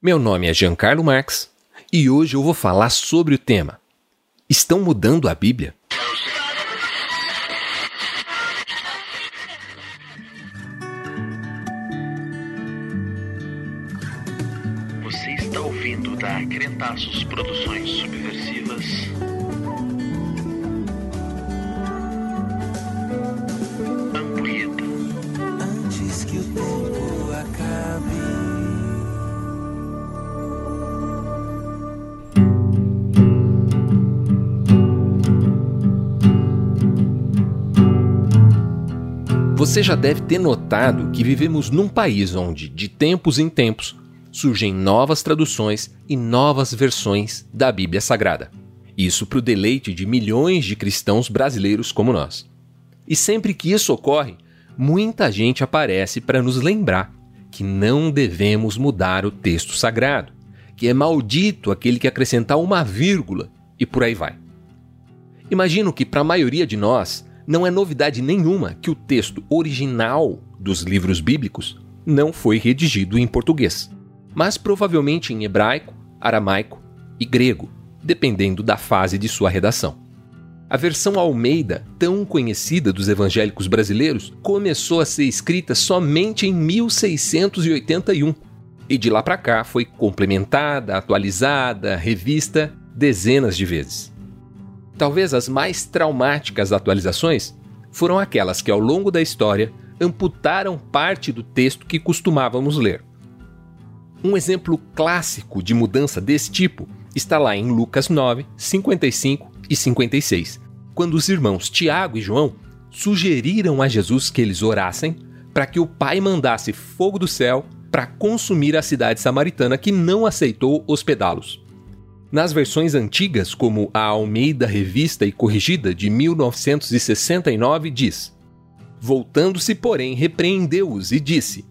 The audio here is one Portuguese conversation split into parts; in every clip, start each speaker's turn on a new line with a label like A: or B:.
A: Meu nome é Giancarlo Marx e hoje eu vou falar sobre o tema: Estão mudando a Bíblia?
B: Você está ouvindo da Crentaços Produções
A: Você já deve ter notado que vivemos num país onde, de tempos em tempos, surgem novas traduções e novas versões da Bíblia Sagrada. Isso para o deleite de milhões de cristãos brasileiros como nós. E sempre que isso ocorre, muita gente aparece para nos lembrar que não devemos mudar o texto sagrado, que é maldito aquele que acrescentar uma vírgula e por aí vai. Imagino que para a maioria de nós não é novidade nenhuma que o texto original dos livros bíblicos não foi redigido em português, mas provavelmente em hebraico, aramaico e grego, dependendo da fase de sua redação. A versão Almeida, tão conhecida dos evangélicos brasileiros, começou a ser escrita somente em 1681 e de lá para cá foi complementada, atualizada, revista dezenas de vezes. Talvez as mais traumáticas atualizações foram aquelas que, ao longo da história, amputaram parte do texto que costumávamos ler. Um exemplo clássico de mudança desse tipo está lá em Lucas 9, 55 e 56, quando os irmãos Tiago e João sugeriram a Jesus que eles orassem para que o Pai mandasse fogo do céu para consumir a cidade samaritana que não aceitou hospedá-los. Nas versões antigas, como a Almeida Revista e Corrigida de 1969, diz: Voltando-se, porém, repreendeu-os e disse: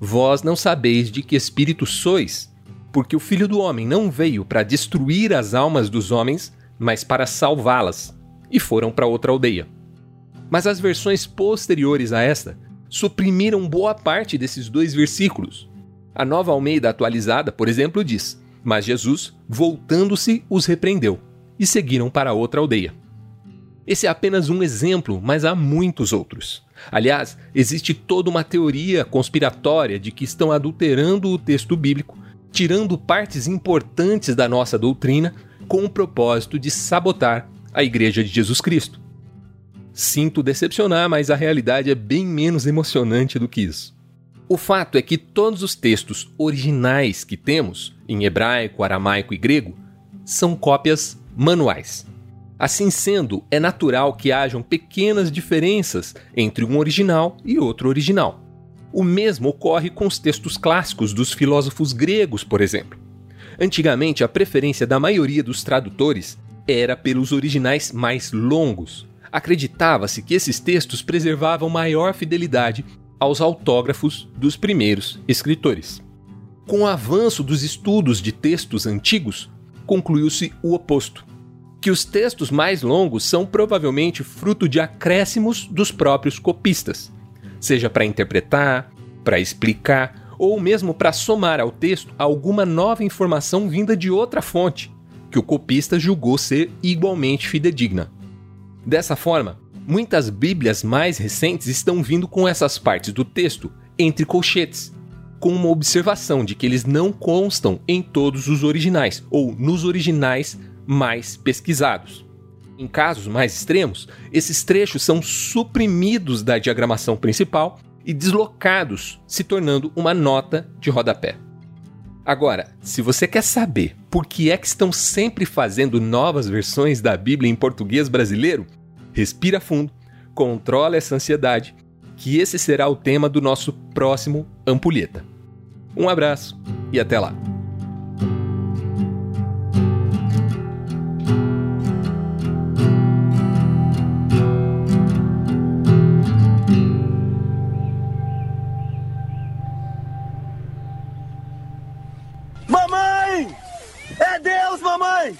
A: Vós não sabeis de que espírito sois, porque o Filho do Homem não veio para destruir as almas dos homens, mas para salvá-las. E foram para outra aldeia. Mas as versões posteriores a esta suprimiram boa parte desses dois versículos. A nova Almeida atualizada, por exemplo, diz: Mas Jesus, voltando-se, os repreendeu, e seguiram para outra aldeia. Esse é apenas um exemplo, mas há muitos outros. Aliás, existe toda uma teoria conspiratória de que estão adulterando o texto bíblico, tirando partes importantes da nossa doutrina, com o propósito de sabotar a Igreja de Jesus Cristo. Sinto decepcionar, mas a realidade é bem menos emocionante do que isso. O fato é que todos os textos originais que temos, em hebraico, aramaico e grego, são cópias manuais. Assim sendo, é natural que hajam pequenas diferenças entre um original e outro original. O mesmo ocorre com os textos clássicos dos filósofos gregos, por exemplo. Antigamente, a preferência da maioria dos tradutores era pelos originais mais longos. Acreditava-se que esses textos preservavam maior fidelidade aos autógrafos dos primeiros escritores. Com o avanço dos estudos de textos antigos, concluiu-se o oposto que os textos mais longos são provavelmente fruto de acréscimos dos próprios copistas, seja para interpretar, para explicar ou mesmo para somar ao texto alguma nova informação vinda de outra fonte, que o copista julgou ser igualmente fidedigna. Dessa forma, muitas Bíblias mais recentes estão vindo com essas partes do texto entre colchetes, com uma observação de que eles não constam em todos os originais ou nos originais mais pesquisados. Em casos mais extremos, esses trechos são suprimidos da diagramação principal e deslocados, se tornando uma nota de rodapé. Agora, se você quer saber por que é que estão sempre fazendo novas versões da Bíblia em português brasileiro, respira fundo, controla essa ansiedade, que esse será o tema do nosso próximo Ampulheta. Um abraço e até lá!
C: Mamãe! É Deus, mamãe!